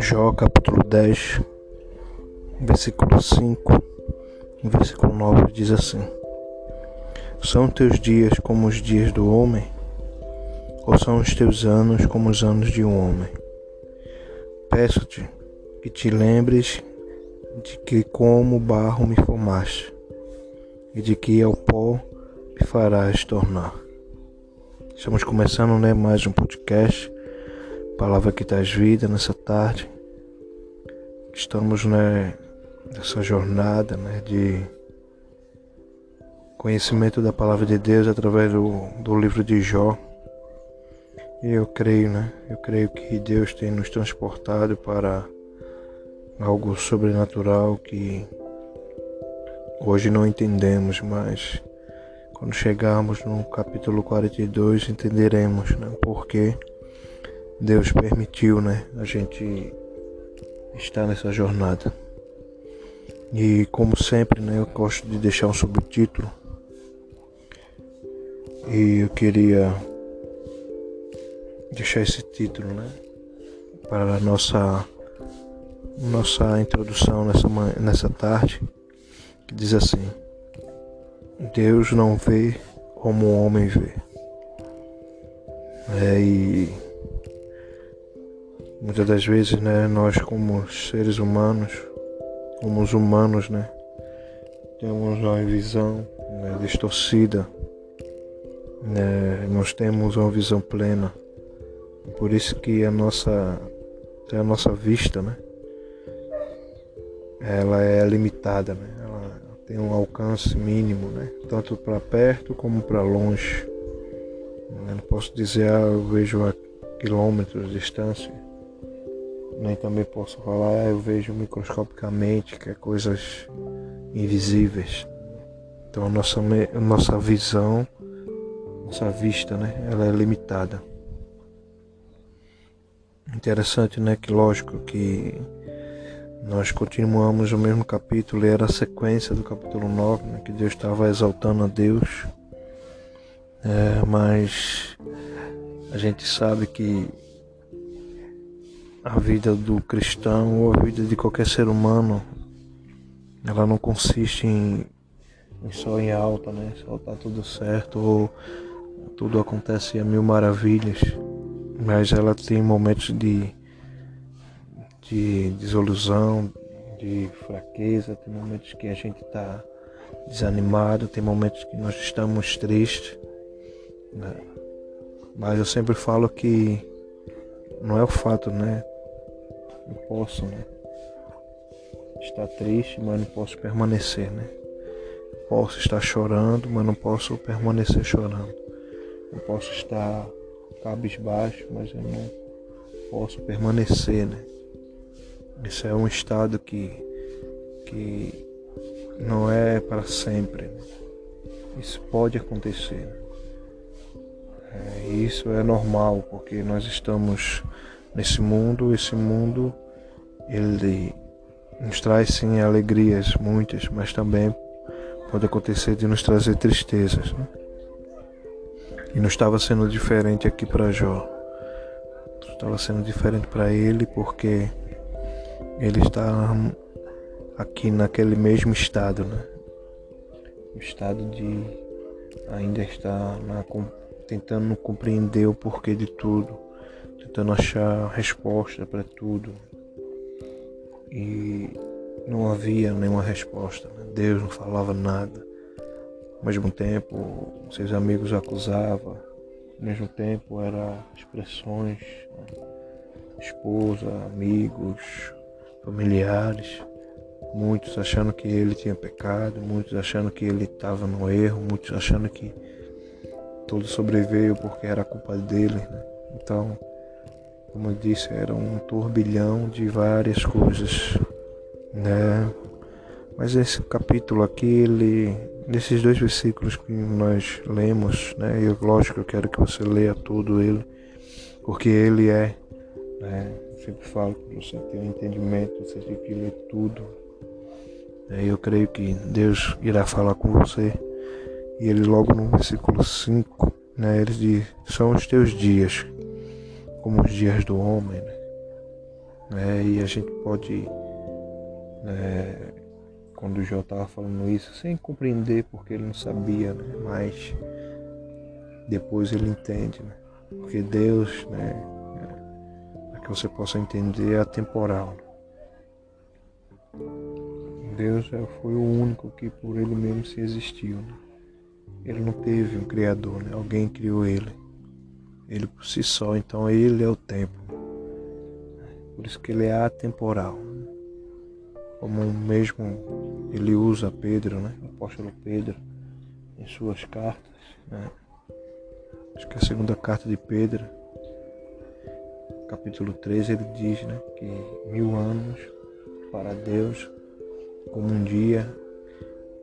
Jó capítulo 10, versículo 5 e versículo 9 diz assim: São teus dias como os dias do homem, ou são os teus anos como os anos de um homem? Peço-te que te lembres de que como barro me formaste, e de que ao pó me farás tornar. Estamos começando né, mais um podcast Palavra que traz vida nessa tarde. Estamos né, nessa jornada né, de conhecimento da palavra de Deus através do, do livro de Jó. E eu creio, né? Eu creio que Deus tem nos transportado para algo sobrenatural que hoje não entendemos, mas quando chegarmos no capítulo 42 entenderemos né, por quê Deus permitiu, né, a gente estar nessa jornada. E como sempre, né, eu gosto de deixar um subtítulo. E eu queria deixar esse título, né, para a nossa nossa introdução nessa nessa tarde, que diz assim: Deus não vê como o homem vê. É, e Muitas das vezes, né, nós como seres humanos, como os humanos, né, temos uma visão né, distorcida, né, nós temos uma visão plena. Por isso que a nossa, a nossa vista, né, ela é limitada, né, ela tem um alcance mínimo, né, tanto para perto como para longe. Eu não posso dizer, ah, eu vejo a quilômetros de distância nem também posso falar, eu vejo microscopicamente, que é coisas invisíveis. Então nossa, nossa visão, nossa vista, né, ela é limitada. Interessante, né, que lógico que nós continuamos o mesmo capítulo e era a sequência do capítulo 9, né, que Deus estava exaltando a Deus. É, mas a gente sabe que a vida do cristão ou a vida de qualquer ser humano, ela não consiste em, em só em alta, né? Só tá tudo certo ou tudo acontece a mil maravilhas, mas ela tem momentos de, de desilusão, de fraqueza, tem momentos que a gente está desanimado, tem momentos que nós estamos tristes. Né? Mas eu sempre falo que não é o fato, né? Eu posso, né? Estar triste, mas não posso permanecer, né? posso estar chorando, mas não posso permanecer chorando. Eu posso estar cabisbaixo, mas eu não posso permanecer, né? Esse é um estado que, que não é para sempre. Né? Isso pode acontecer. É, isso é normal, porque nós estamos nesse mundo, esse mundo ele nos traz sim alegrias muitas, mas também pode acontecer de nos trazer tristezas. Né? E não estava sendo diferente aqui para Jó. Estava sendo diferente para ele porque ele está aqui naquele mesmo estado, né? O estado de ainda estar na, tentando compreender o porquê de tudo tentando achar resposta para tudo. E não havia nenhuma resposta. Né? Deus não falava nada. Ao mesmo tempo, seus amigos acusavam. Ao mesmo tempo, eram expressões, né? esposa, amigos, familiares. Muitos achando que ele tinha pecado, muitos achando que ele estava no erro, muitos achando que tudo sobreveio porque era culpa dele. Né? Então, como eu disse, era um turbilhão de várias coisas, né? Mas esse capítulo aqui, ele, nesses dois versículos que nós lemos, né? E lógico, eu quero que você leia todo ele, porque ele é, né? Eu sempre falo que você tem um entendimento, você tem que ler tudo. Né? Eu creio que Deus irá falar com você. E ele logo no versículo 5, né? Ele diz, são os teus dias como os dias do homem. Né? né? e a gente pode, né, quando o Jó estava falando isso, sem compreender porque ele não sabia, né? mas depois ele entende, né? porque Deus, né, para que você possa entender, é atemporal. Deus é, foi o único que por ele mesmo se existiu. Né? Ele não teve um criador, né? alguém criou ele. Ele por si só, então ele é o tempo. Por isso que ele é atemporal. Como mesmo ele usa Pedro, né? o apóstolo Pedro, em suas cartas. Né? Acho que a segunda carta de Pedro, capítulo 3, ele diz né, que mil anos para Deus como um dia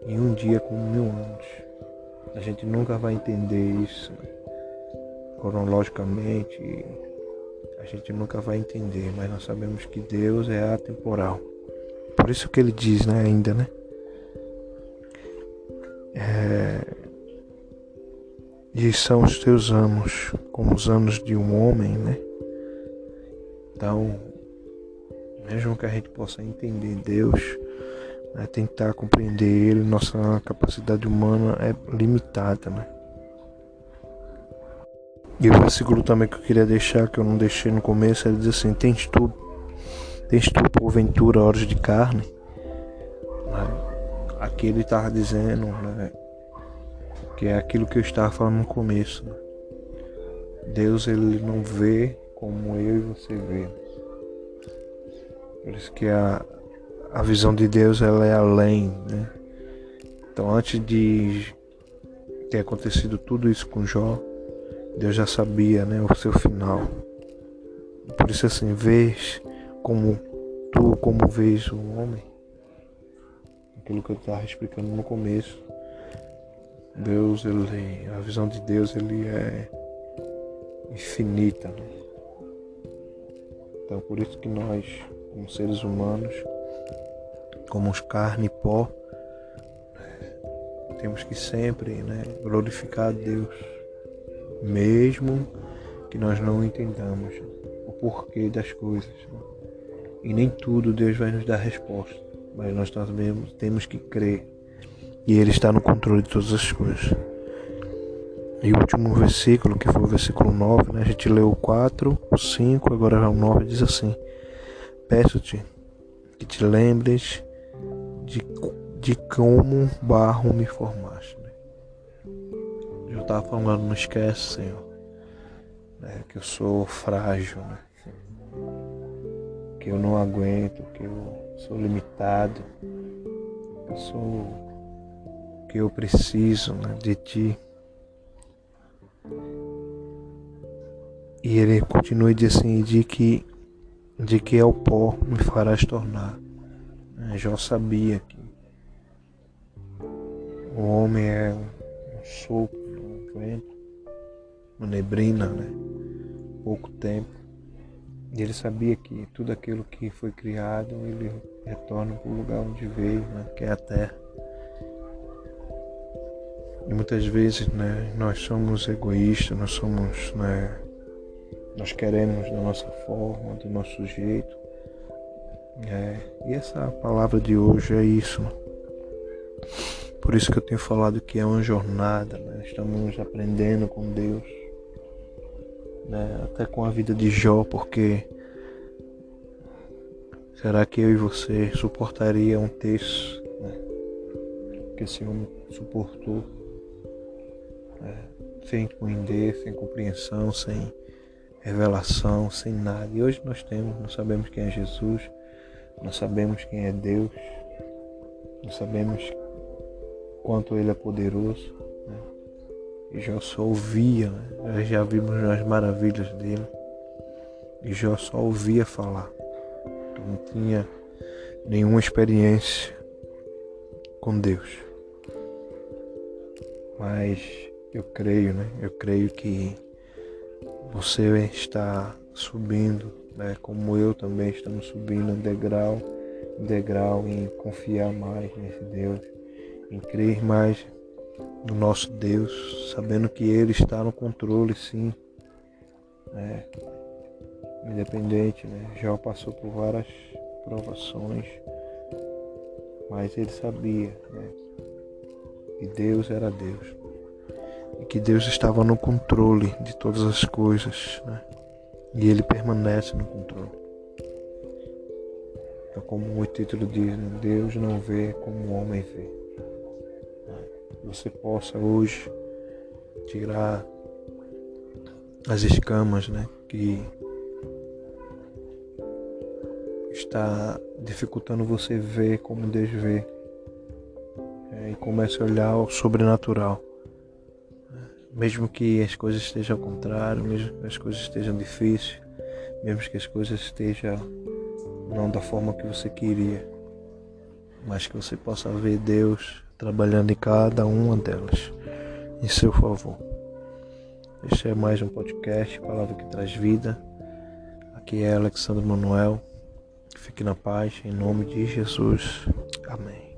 e um dia como mil anos. A gente nunca vai entender isso cronologicamente, a gente nunca vai entender, mas nós sabemos que Deus é atemporal. Por isso que ele diz, né, ainda, né? É... E são os teus anos como os anos de um homem, né? Então, mesmo que a gente possa entender Deus, né, tentar compreender Ele, nossa capacidade humana é limitada, né? E o versículo também que eu queria deixar, que eu não deixei no começo, ele diz assim: Tens tu, tens tu porventura horas de carne? Aqui ele estava dizendo né, que é aquilo que eu estava falando no começo. Né? Deus ele não vê como eu e você vê. Por isso que a, a visão de Deus ela é além, né? Então antes de ter acontecido tudo isso com Jó, Deus já sabia, né, o seu final. Por isso assim, vês como tu como vês o homem. Aquilo que eu estava explicando no começo. Deus, ele, a visão de Deus, ele é infinita. Né? Então por isso que nós, como seres humanos, como os carne e pó, temos que sempre né, glorificar a Deus, mesmo que nós não entendamos o porquê das coisas. Né? E nem tudo Deus vai nos dar resposta, mas nós também temos que crer e Ele está no controle de todas as coisas. E o último versículo, que foi o versículo 9, né? a gente leu o 4, o 5, agora é o 9, diz assim: Peço-te que te lembres de, de como barro me formaste. Né? Eu estava falando, não esquece, Senhor, né? que eu sou frágil, né? que eu não aguento, que eu sou limitado, que eu sou que eu preciso né? de Ti. E ele continua dizendo assim, de que de que ao pó me farás tornar. Jó sabia que o homem é um sopro, vento, uma neblina, né? Pouco tempo. E ele sabia que tudo aquilo que foi criado, ele retorna para o lugar onde veio, né? que é a terra. E muitas vezes, né, nós somos egoístas, nós somos, né, nós queremos da nossa forma, do nosso jeito, é, e essa palavra de hoje é isso. Por isso que eu tenho falado que é uma jornada, né? estamos aprendendo com Deus, né? até com a vida de Jó, porque será que eu e você suportaria um texto né? que esse homem suportou, né? sem entender, sem compreensão, sem revelação, sem nada. E hoje nós temos, nós sabemos quem é Jesus nós sabemos quem é Deus, nós sabemos quanto Ele é poderoso. Né? E Jó só ouvia, né? já vimos as maravilhas dele. E Jó só ouvia falar. Então, não tinha nenhuma experiência com Deus. Mas eu creio, né? Eu creio que você está subindo né, como eu também estamos subindo degrau degrau em confiar mais nesse Deus, em crer mais no nosso Deus, sabendo que Ele está no controle, sim. Né? independente, né? Jó passou por várias provações, mas ele sabia, né? Que Deus era Deus e que Deus estava no controle de todas as coisas, né? E ele permanece no controle. Então, como o título diz, né? Deus não vê como o homem vê. Você possa hoje tirar as escamas, né? Que está dificultando você ver como Deus vê. É, e comece a olhar o sobrenatural. Mesmo que as coisas estejam ao contrário, mesmo que as coisas estejam difíceis, mesmo que as coisas estejam não da forma que você queria, mas que você possa ver Deus trabalhando em cada uma delas em seu favor. Este é mais um podcast, Palavra que Traz Vida. Aqui é Alexandre Manuel. Fique na paz, em nome de Jesus. Amém.